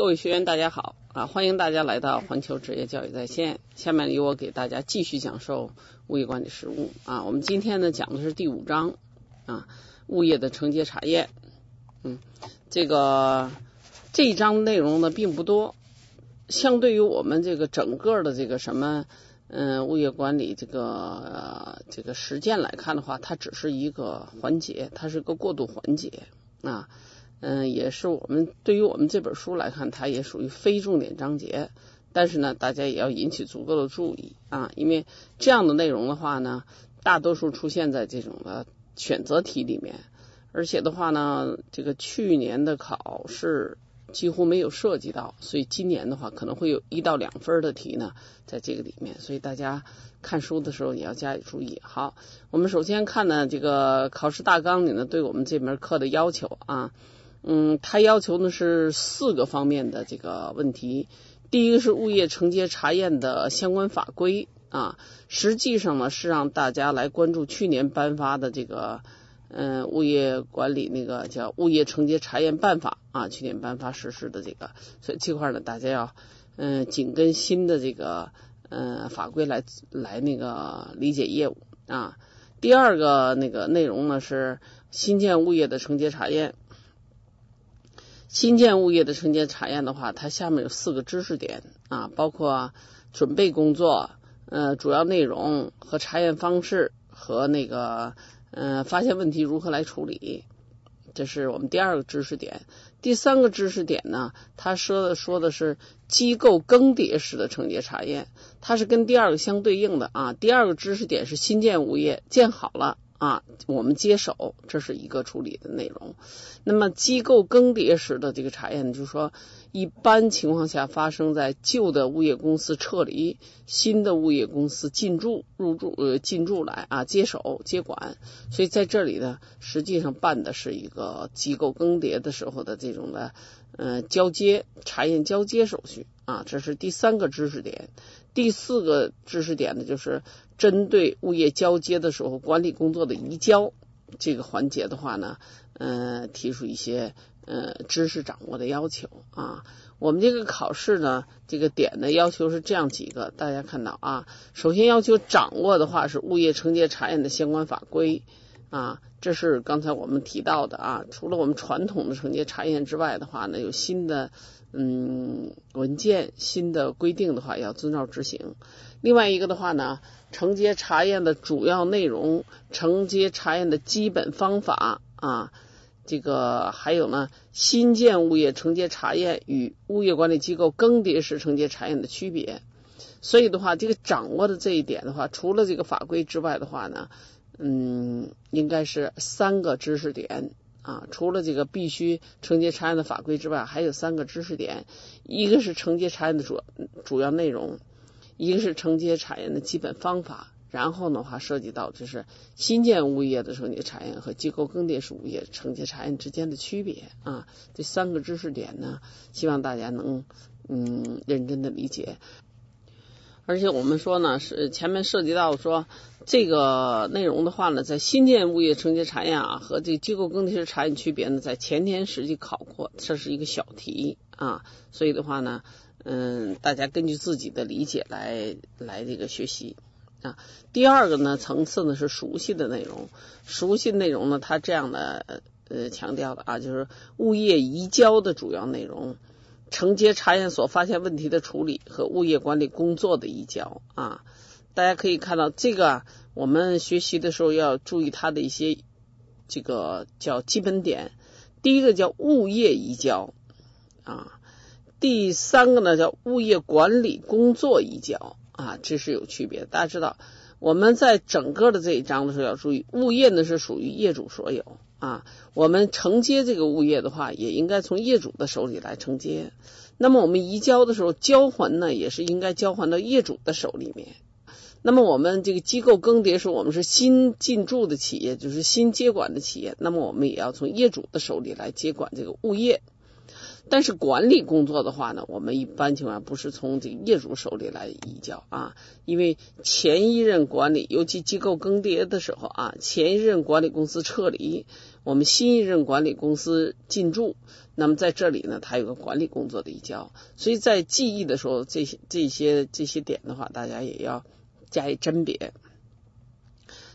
各位学员，大家好啊！欢迎大家来到环球职业教育在线。下面由我给大家继续讲授物业管理实务啊。我们今天呢讲的是第五章啊，物业的承接查验。嗯，这个这一章内容呢并不多，相对于我们这个整个的这个什么嗯物业管理这个这个实践来看的话，它只是一个环节，它是个过渡环节啊。嗯，也是我们对于我们这本书来看，它也属于非重点章节。但是呢，大家也要引起足够的注意啊，因为这样的内容的话呢，大多数出现在这种的选择题里面，而且的话呢，这个去年的考试几乎没有涉及到，所以今年的话可能会有一到两分的题呢，在这个里面，所以大家看书的时候也要加以注意。好，我们首先看呢，这个考试大纲里呢，对我们这门课的要求啊。嗯，他要求呢是四个方面的这个问题。第一个是物业承接查验的相关法规啊，实际上呢是让大家来关注去年颁发的这个嗯物业管理那个叫物业承接查验办法啊，去年颁发实施的这个，所以这块呢大家要嗯紧跟新的这个嗯法规来来那个理解业务啊。第二个那个内容呢是新建物业的承接查验。新建物业的承接查验的话，它下面有四个知识点啊，包括准备工作、呃主要内容和查验方式和那个嗯发现问题如何来处理，这是我们第二个知识点。第三个知识点呢，它说的说的是机构更迭时的承接查验，它是跟第二个相对应的啊。第二个知识点是新建物业建好了。啊，我们接手，这是一个处理的内容。那么机构更迭时的这个查验，就是说，一般情况下发生在旧的物业公司撤离，新的物业公司进驻、入驻呃进驻来啊接手接管。所以在这里呢，实际上办的是一个机构更迭的时候的这种的呃交接查验交接手续啊，这是第三个知识点。第四个知识点呢，就是针对物业交接的时候管理工作的移交这个环节的话呢，嗯，提出一些呃知识掌握的要求啊。我们这个考试呢，这个点的要求是这样几个，大家看到啊，首先要求掌握的话是物业承接查验的相关法规啊，这是刚才我们提到的啊。除了我们传统的承接查验之外的话呢，有新的。嗯，文件新的规定的话要遵照执行。另外一个的话呢，承接查验的主要内容、承接查验的基本方法啊，这个还有呢，新建物业承接查验与物业管理机构更迭时承接查验的区别。所以的话，这个掌握的这一点的话，除了这个法规之外的话呢，嗯，应该是三个知识点。啊，除了这个必须承接查验的法规之外，还有三个知识点，一个是承接查验的主主要内容，一个是承接查验的基本方法，然后的话涉及到就是新建物业的承接查验和机构更迭式物业承接查验之间的区别啊，这三个知识点呢，希望大家能嗯认真的理解。而且我们说呢，是前面涉及到说这个内容的话呢，在新建物业承接查验啊和这机构更迭式查验区别呢，在前天实际考过，这是一个小题啊，所以的话呢，嗯，大家根据自己的理解来来这个学习啊。第二个呢层次呢是熟悉的内容，熟悉内容呢，它这样的呃强调的啊，就是物业移交的主要内容。承接查验所发现问题的处理和物业管理工作的移交啊，大家可以看到这个，我们学习的时候要注意它的一些这个叫基本点。第一个叫物业移交啊，第三个呢叫物业管理工作移交啊，这是有区别。大家知道我们在整个的这一章的时候要注意，物业呢是属于业主所有。啊，我们承接这个物业的话，也应该从业主的手里来承接。那么我们移交的时候，交还呢，也是应该交还到业主的手里面。那么我们这个机构更迭时，我们是新进驻的企业，就是新接管的企业，那么我们也要从业主的手里来接管这个物业。但是管理工作的话呢，我们一般情况下不是从这业主手里来移交啊，因为前一任管理，尤其机构更迭的时候啊，前一任管理公司撤离，我们新一任管理公司进驻，那么在这里呢，它有个管理工作的移交，所以在记忆的时候，这些这些这些点的话，大家也要加以甄别。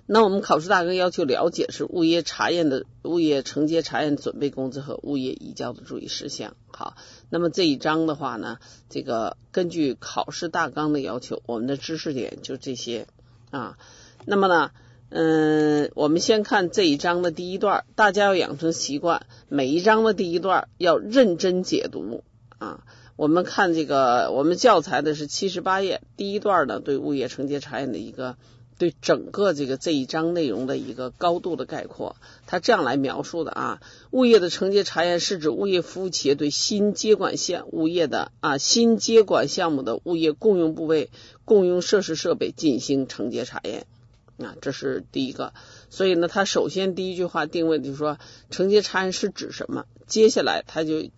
那我们考试大纲要求了解是物业查验的物业承接查验准备工作和物业移交的注意事项。好，那么这一章的话呢，这个根据考试大纲的要求，我们的知识点就这些啊。那么呢，嗯，我们先看这一章的第一段，大家要养成习惯，每一章的第一段要认真解读啊。我们看这个，我们教材的是七十八页，第一段呢对物业承接查验的一个。对整个这个这一章内容的一个高度的概括，他这样来描述的啊，物业的承接查验是指物业服务企业对新接管项物业的啊新接管项目的物业共用部位、共用设施设备进行承接查验啊，这是第一个。所以呢，他首先第一句话定位就是说，承接查验是指什么？接下来他就。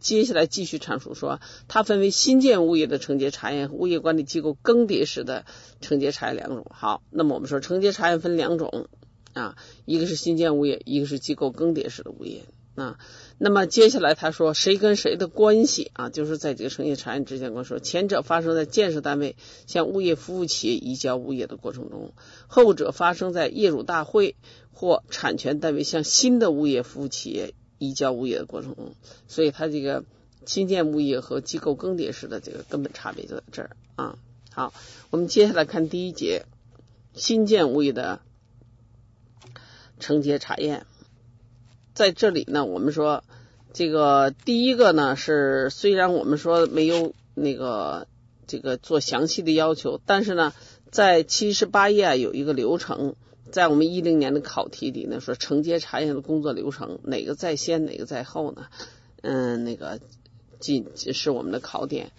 接下来继续阐述说，它分为新建物业的承接查验和物业管理机构更迭时的承接查验两种。好，那么我们说承接查验分两种啊，一个是新建物业，一个是机构更迭式的物业啊。那么接下来他说谁跟谁的关系啊，就是在这个承接查验之间，我说前者发生在建设单位向物业服务企业移交物业的过程中，后者发生在业主大会或产权单位向新的物业服务企业。移交物业的过程中，所以它这个新建物业和机构更迭式的这个根本差别就在这儿啊。好，我们接下来看第一节新建物业的承接查验。在这里呢，我们说这个第一个呢是虽然我们说没有那个这个做详细的要求，但是呢，在七十八页有一个流程。在我们一零年的考题里呢，说承接查验的工作流程哪个在先，哪个在后呢？嗯，那个仅仅是我们的考点。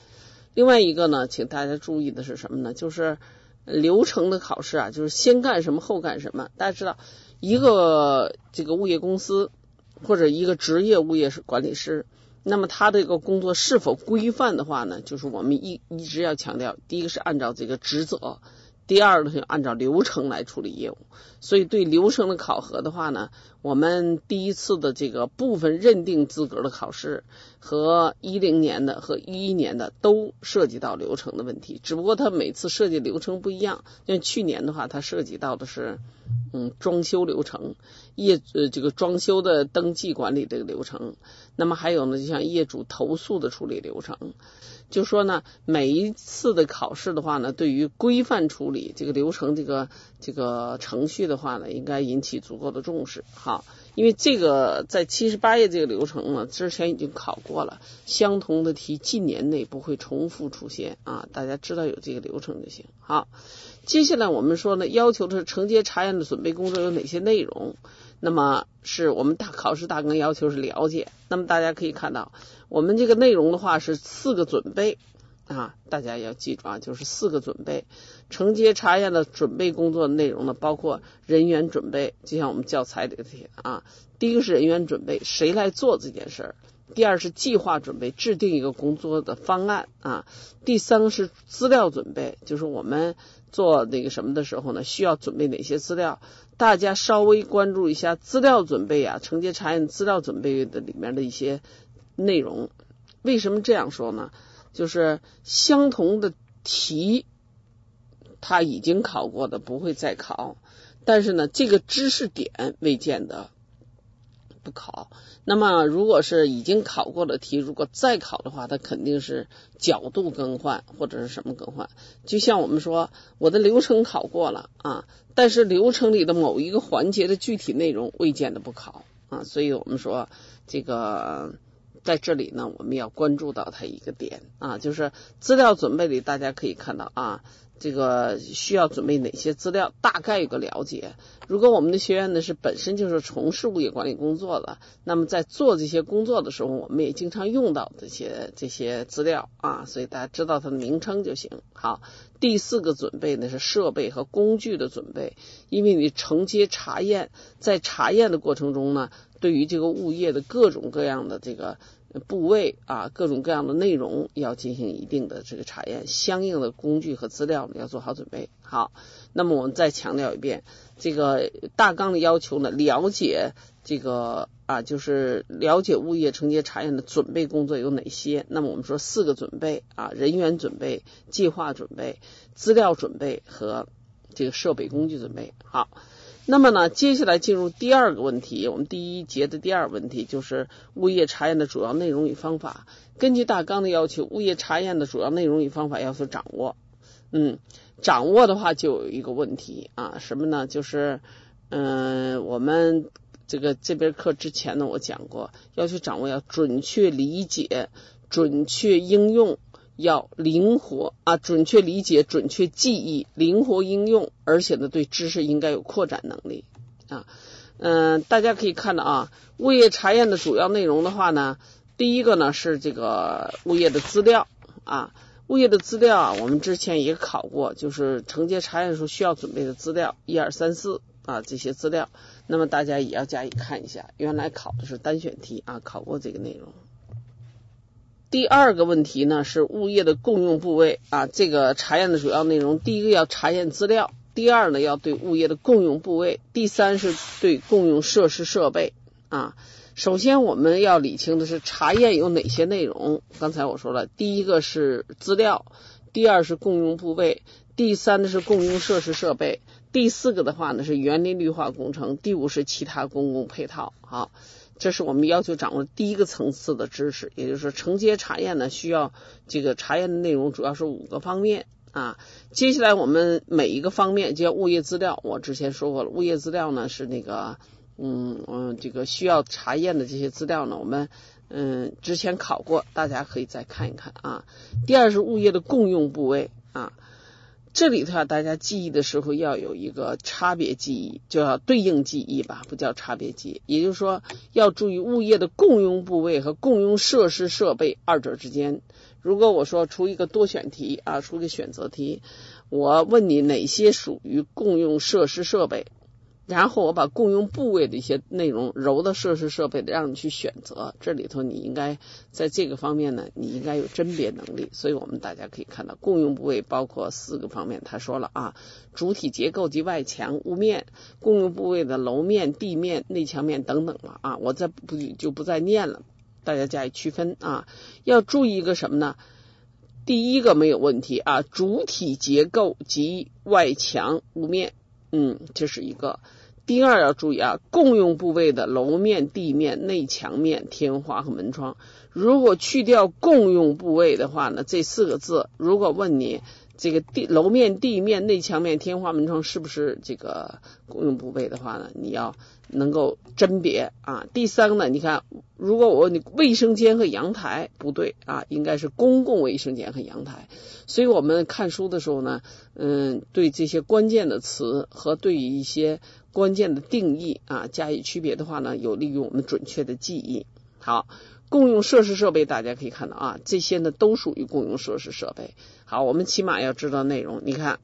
另外一个呢，请大家注意的是什么呢？就是流程的考试啊，就是先干什么后干什么。大家知道，一个这个物业公司或者一个职业物业管理师，那么他这个工作是否规范的话呢？就是我们一一直要强调，第一个是按照这个职责。第二呢，就按照流程来处理业务，所以对流程的考核的话呢，我们第一次的这个部分认定资格的考试和一零年的和一一年的都涉及到流程的问题，只不过它每次设计流程不一样。像去年的话，它涉及到的是嗯装修流程，业呃这个装修的登记管理这个流程，那么还有呢，就像业主投诉的处理流程。就说呢，每一次的考试的话呢，对于规范处理这个流程、这个这个程序的话呢，应该引起足够的重视。好，因为这个在七十八页这个流程呢，之前已经考过了，相同的题近年内不会重复出现啊，大家知道有这个流程就行。好，接下来我们说呢，要求的是承接查验的准备工作有哪些内容？那么是我们大考试大纲要求是了解。那么大家可以看到，我们这个内容的话是四个准备啊，大家要记住啊，就是四个准备。承接查验的准备工作内容呢，包括人员准备，就像我们教材里的啊，第一个是人员准备，谁来做这件事儿？第二是计划准备，制定一个工作的方案啊。第三个是资料准备，就是我们做那个什么的时候呢，需要准备哪些资料？大家稍微关注一下资料准备啊，承接查验资料准备的里面的一些内容。为什么这样说呢？就是相同的题，他已经考过的不会再考，但是呢，这个知识点未见得。不考，那么如果是已经考过的题，如果再考的话，它肯定是角度更换或者是什么更换。就像我们说，我的流程考过了啊，但是流程里的某一个环节的具体内容未见得不考啊，所以我们说这个在这里呢，我们要关注到它一个点啊，就是资料准备里大家可以看到啊。这个需要准备哪些资料？大概有个了解。如果我们的学员呢是本身就是从事物业管理工作的，那么在做这些工作的时候，我们也经常用到这些这些资料啊，所以大家知道它的名称就行。好，第四个准备呢是设备和工具的准备，因为你承接查验，在查验的过程中呢，对于这个物业的各种各样的这个部位啊，各种各样的内容要进行一定的这个查验，相应的工具和资料呢要做好准备。好，那么我们再强调一遍，这个大纲的要求呢，了解这个啊，就是了解物业承接查验的准备工作有哪些。那么我们说四个准备啊，人员准备、计划准备、资料准备和这个设备工具准备。好。那么呢，接下来进入第二个问题，我们第一节的第二问题就是物业查验的主要内容与方法。根据大纲的要求，物业查验的主要内容与方法要求掌握。嗯，掌握的话就有一个问题啊，什么呢？就是嗯，我们这个这边课之前呢，我讲过，要求掌握要准确理解、准确应用。要灵活啊，准确理解，准确记忆，灵活应用，而且呢，对知识应该有扩展能力啊。嗯，大家可以看到啊，物业查验的主要内容的话呢，第一个呢是这个物业的资料啊，物业的资料啊，我们之前也考过，就是承接查验时候需要准备的资料，一二三四啊这些资料，那么大家也要加以看一下，原来考的是单选题啊，考过这个内容。第二个问题呢是物业的共用部位啊，这个查验的主要内容，第一个要查验资料，第二呢要对物业的共用部位，第三是对共用设施设备啊。首先我们要理清的是查验有哪些内容。刚才我说了，第一个是资料，第二是共用部位，第三呢是共用设施设备，第四个的话呢是园林绿化工程，第五是其他公共配套。好。这是我们要求掌握第一个层次的知识，也就是说，承接查验呢，需要这个查验的内容主要是五个方面啊。接下来我们每一个方面，就像物业资料，我之前说过了，物业资料呢是那个，嗯嗯，这个需要查验的这些资料呢，我们嗯之前考过，大家可以再看一看啊。第二是物业的共用部位啊。这里头啊，大家记忆的时候要有一个差别记忆，就要对应记忆吧，不叫差别记忆。也就是说，要注意物业的共用部位和共用设施设备二者之间。如果我说出一个多选题啊，出个选择题，我问你哪些属于共用设施设备？然后我把共用部位的一些内容揉的设施设备的，让你去选择。这里头你应该在这个方面呢，你应该有甄别能力。所以我们大家可以看到，共用部位包括四个方面。他说了啊，主体结构及外墙、屋面，共用部位的楼面、地面、内墙面等等了啊，我再不就不再念了，大家加以区分啊。要注意一个什么呢？第一个没有问题啊，主体结构及外墙、屋面。嗯，这是一个。第二要注意啊，共用部位的楼面、地面、内墙面、天花和门窗，如果去掉共用部位的话呢，这四个字，如果问你。这个地楼面、地面、内墙面、天花、门窗是不是这个公用部位的话呢？你要能够甄别啊。第三个呢，你看，如果我问你卫生间和阳台，不对啊，应该是公共卫生间和阳台。所以我们看书的时候呢，嗯，对这些关键的词和对于一些关键的定义啊加以区别的话呢，有利于我们准确的记忆。好。共用设施设备，大家可以看到啊，这些呢都属于共用设施设备。好，我们起码要知道内容。你看，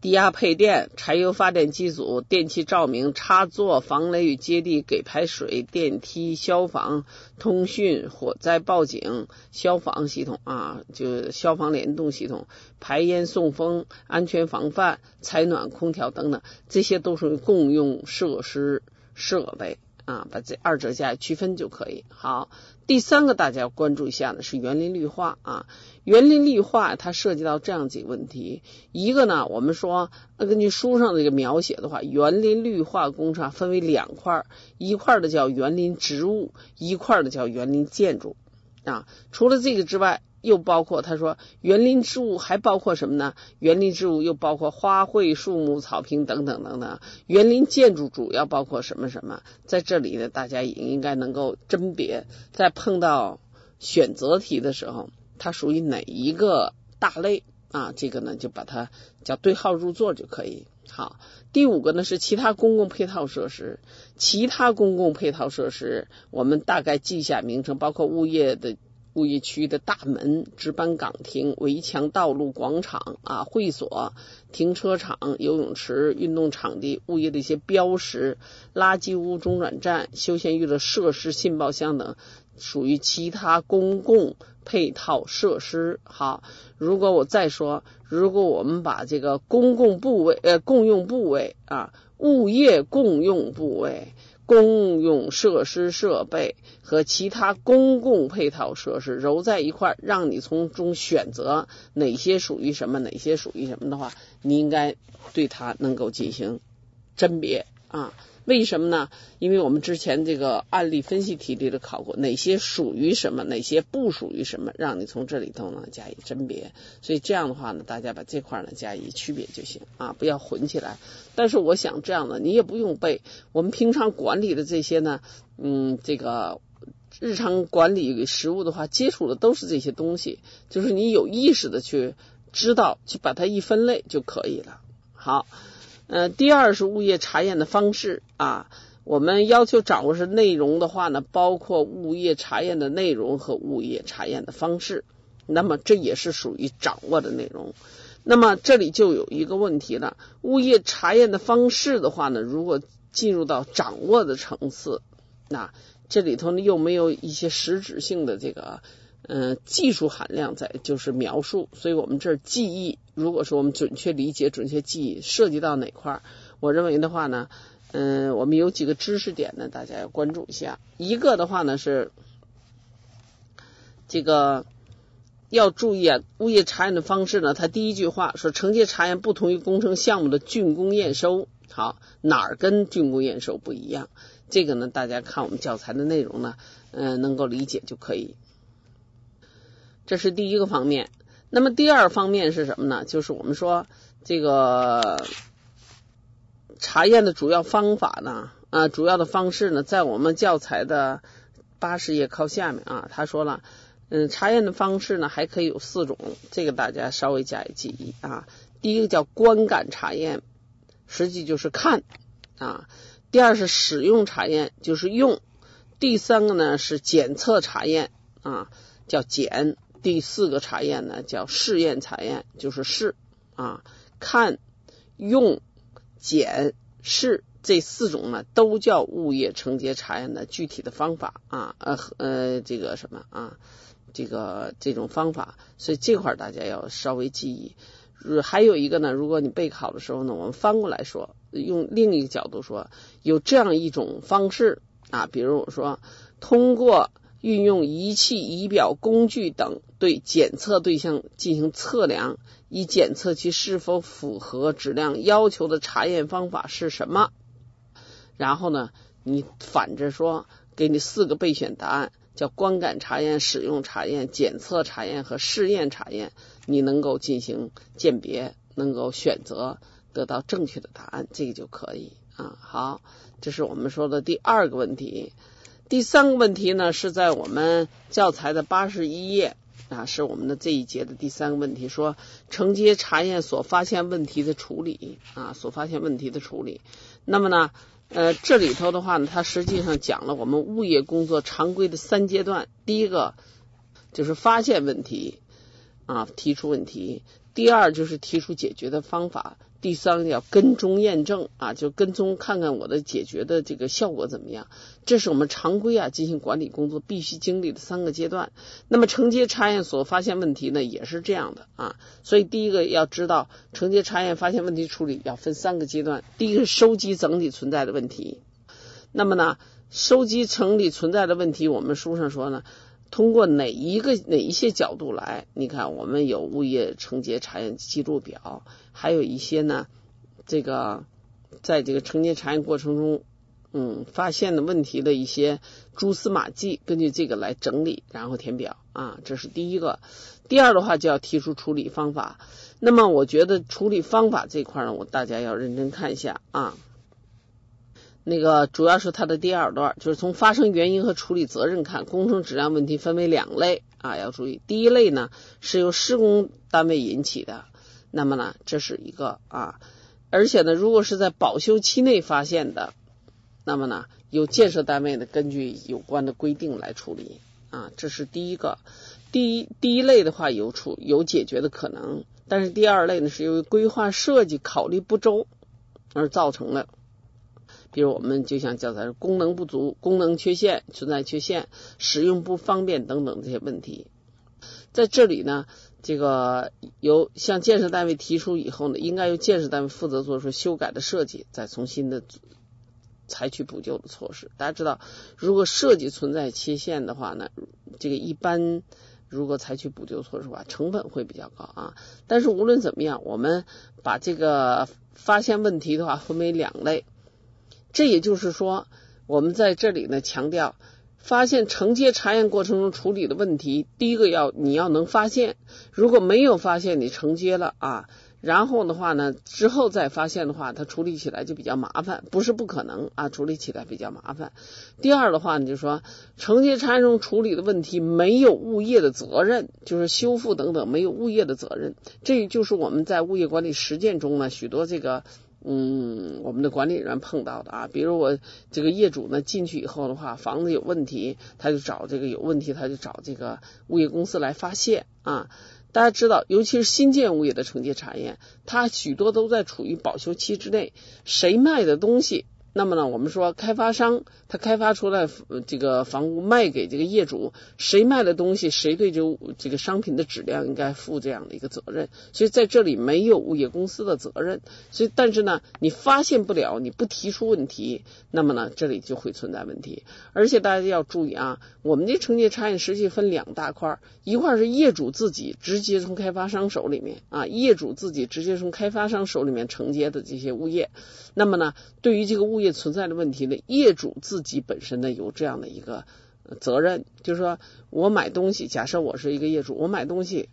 低压配电、柴油发电机组、电气照明、插座、防雷与接地、给排水、电梯、消防、通讯、火灾报警、消防系统啊，就消防联动系统、排烟送风、安全防范、采暖空调等等，这些都属于共用设施设备。啊，把这二者加以区分就可以。好，第三个大家要关注一下呢，是园林绿化啊。园林绿化它涉及到这样几个问题，一个呢，我们说根据书上的这个描写的话，园林绿化工程分为两块，一块的叫园林植物，一块的叫园林建筑啊。除了这个之外，又包括他说，园林植物还包括什么呢？园林植物又包括花卉、树木、草坪等等等等。园林建筑主要包括什么什么？在这里呢，大家也应该能够甄别，在碰到选择题的时候，它属于哪一个大类啊？这个呢，就把它叫对号入座就可以。好，第五个呢是其他公共配套设施，其他公共配套设施，我们大概记一下名称，包括物业的。物业区域的大门、值班岗亭、围墙、道路、广场啊、会所、停车场、游泳池、运动场地、物业的一些标识、垃圾屋、中转站、休闲娱乐设施、信报箱等，属于其他公共配套设施。好，如果我再说，如果我们把这个公共部位、呃共用部位啊、物业共用部位。公用设施设备和其他公共配套设施揉在一块儿，让你从中选择哪些属于什么，哪些属于什么的话，你应该对它能够进行甄别。啊。为什么呢？因为我们之前这个案例分析题里头考过，哪些属于什么，哪些不属于什么，让你从这里头呢加以甄别。所以这样的话呢，大家把这块呢加以区别就行啊，不要混起来。但是我想这样的，你也不用背。我们平常管理的这些呢，嗯，这个日常管理实务的话，接触的都是这些东西，就是你有意识的去知道，去把它一分类就可以了。好。呃，第二是物业查验的方式啊，我们要求掌握是内容的话呢，包括物业查验的内容和物业查验的方式，那么这也是属于掌握的内容。那么这里就有一个问题了，物业查验的方式的话呢，如果进入到掌握的层次，那这里头呢又没有一些实质性的这个。嗯，技术含量在就是描述，所以我们这儿记忆，如果说我们准确理解、准确记忆，涉及到哪块儿，我认为的话呢，嗯，我们有几个知识点呢，大家要关注一下。一个的话呢是这个要注意啊，物业查验的方式呢，它第一句话说，承接查验不同于工程项目的竣工验收。好，哪儿跟竣工验收不一样？这个呢，大家看我们教材的内容呢，嗯，能够理解就可以。这是第一个方面，那么第二方面是什么呢？就是我们说这个查验的主要方法呢，啊，主要的方式呢，在我们教材的八十页靠下面啊，他说了，嗯，查验的方式呢还可以有四种，这个大家稍微加以记忆啊。第一个叫观感查验，实际就是看啊；第二是使用查验，就是用；第三个呢是检测查验啊，叫检。第四个查验呢，叫试验查验，就是试啊，看、用、检、试这四种呢，都叫物业承接查验的具体的方法啊，呃呃，这个什么啊，这个这种方法，所以这块大家要稍微记忆。还有一个呢，如果你备考的时候呢，我们翻过来说，用另一个角度说，有这样一种方式啊，比如我说通过。运用仪器、仪表、工具等对检测对象进行测量，以检测其是否符合质量要求的查验方法是什么？然后呢，你反着说，给你四个备选答案，叫观感查验、使用查验、检测查验和试验查验，你能够进行鉴别，能够选择得到正确的答案，这个就可以啊。好，这是我们说的第二个问题。第三个问题呢，是在我们教材的八十一页啊，是我们的这一节的第三个问题，说承接查验所发现问题的处理啊，所发现问题的处理。那么呢，呃，这里头的话呢，它实际上讲了我们物业工作常规的三阶段，第一个就是发现问题啊，提出问题。第二就是提出解决的方法，第三要跟踪验证啊，就跟踪看看我的解决的这个效果怎么样。这是我们常规啊进行管理工作必须经历的三个阶段。那么承接查验所发现问题呢，也是这样的啊。所以第一个要知道承接查验发现问题处理要分三个阶段。第一个是收集整体存在的问题。那么呢，收集整体存在的问题，我们书上说呢。通过哪一个哪一些角度来？你看，我们有物业承接查验记录表，还有一些呢，这个在这个承接查验过程中，嗯，发现的问题的一些蛛丝马迹，根据这个来整理，然后填表啊，这是第一个。第二的话就要提出处理方法。那么，我觉得处理方法这块呢，我大家要认真看一下啊。那个主要是它的第二段，就是从发生原因和处理责任看，工程质量问题分为两类啊，要注意。第一类呢是由施工单位引起的，那么呢这是一个啊，而且呢如果是在保修期内发现的，那么呢由建设单位呢根据有关的规定来处理啊，这是第一个。第一第一类的话有处有解决的可能，但是第二类呢是由于规划设计考虑不周而造成的。比如我们就像叫它功能不足、功能缺陷、存在缺陷、使用不方便等等这些问题，在这里呢，这个由向建设单位提出以后呢，应该由建设单位负责做出修改的设计，再重新的采取补救的措施。大家知道，如果设计存在缺陷的话呢，这个一般如果采取补救措施的话，成本会比较高啊。但是无论怎么样，我们把这个发现问题的话分为两类。这也就是说，我们在这里呢强调，发现承接查验过程中处理的问题，第一个要你要能发现，如果没有发现你承接了啊，然后的话呢之后再发现的话，它处理起来就比较麻烦，不是不可能啊，处理起来比较麻烦。第二的话呢，就是说承接查验中处理的问题没有物业的责任，就是修复等等没有物业的责任，这就是我们在物业管理实践中呢许多这个。嗯，我们的管理员碰到的啊，比如我这个业主呢进去以后的话，房子有问题，他就找这个有问题，他就找这个物业公司来发现啊。大家知道，尤其是新建物业的承接查验，它许多都在处于保修期之内，谁卖的东西。那么呢，我们说开发商他开发出来这个房屋卖给这个业主，谁卖的东西，谁对这这个商品的质量应该负这样的一个责任。所以在这里没有物业公司的责任。所以但是呢，你发现不了，你不提出问题，那么呢，这里就会存在问题。而且大家要注意啊，我们的承接查验实际分两大块，一块是业主自己直接从开发商手里面啊，业主自己直接从开发商手里面承接的这些物业。那么呢，对于这个物物业存在的问题呢，业主自己本身呢有这样的一个责任，就是说我买东西，假设我是一个业主，我买东西，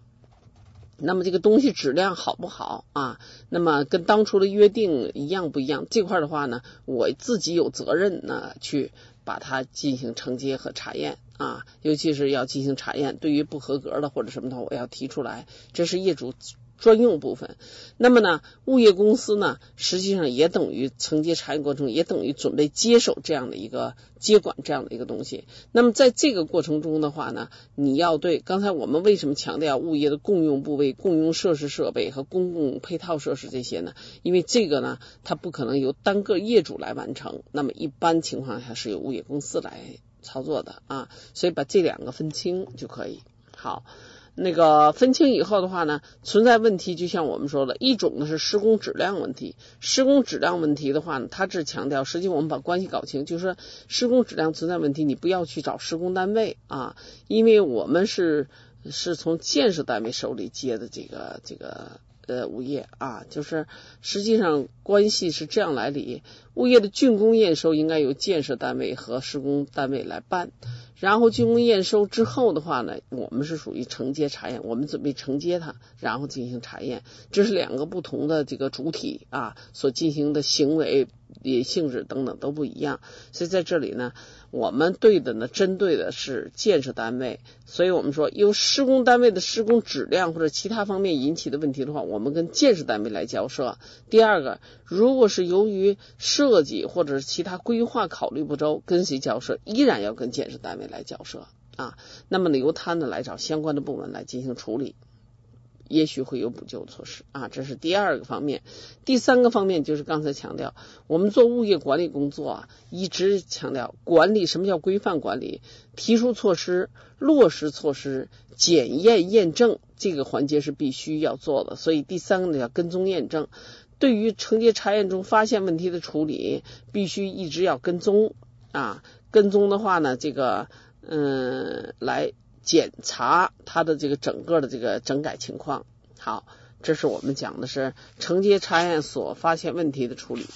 那么这个东西质量好不好啊？那么跟当初的约定一样不一样？这块的话呢，我自己有责任呢去把它进行承接和查验啊，尤其是要进行查验，对于不合格的或者什么的，我要提出来，这是业主。专用部分，那么呢，物业公司呢，实际上也等于承接查验过程，也等于准备接手这样的一个接管这样的一个东西。那么在这个过程中的话呢，你要对刚才我们为什么强调物业的共用部位、共用设施设备和公共配套设施这些呢？因为这个呢，它不可能由单个业主来完成，那么一般情况下是由物业公司来操作的啊。所以把这两个分清就可以。好。那个分清以后的话呢，存在问题，就像我们说的，一种呢是施工质量问题。施工质量问题的话呢，它只强调，实际我们把关系搞清，就是施工质量存在问题，你不要去找施工单位啊，因为我们是是从建设单位手里接的这个这个。呃，物业啊，就是实际上关系是这样来理：物业的竣工验收应该由建设单位和施工单位来办，然后竣工验收之后的话呢，我们是属于承接查验，我们准备承接它，然后进行查验，这是两个不同的这个主体啊所进行的行为。也性质等等都不一样，所以在这里呢，我们对的呢，针对的是建设单位，所以我们说由施工单位的施工质量或者其他方面引起的问题的话，我们跟建设单位来交涉。第二个，如果是由于设计或者是其他规划考虑不周，跟谁交涉？依然要跟建设单位来交涉啊。那么呢，由他呢来找相关的部门来进行处理。也许会有补救措施啊，这是第二个方面。第三个方面就是刚才强调，我们做物业管理工作啊，一直强调管理什么叫规范管理，提出措施、落实措施、检验验证这个环节是必须要做的。所以第三个呢叫跟踪验证，对于承接查验中发现问题的处理，必须一直要跟踪啊。跟踪的话呢，这个嗯来。检查它的这个整个的这个整改情况。好，这是我们讲的是承接查验所发现问题的处理。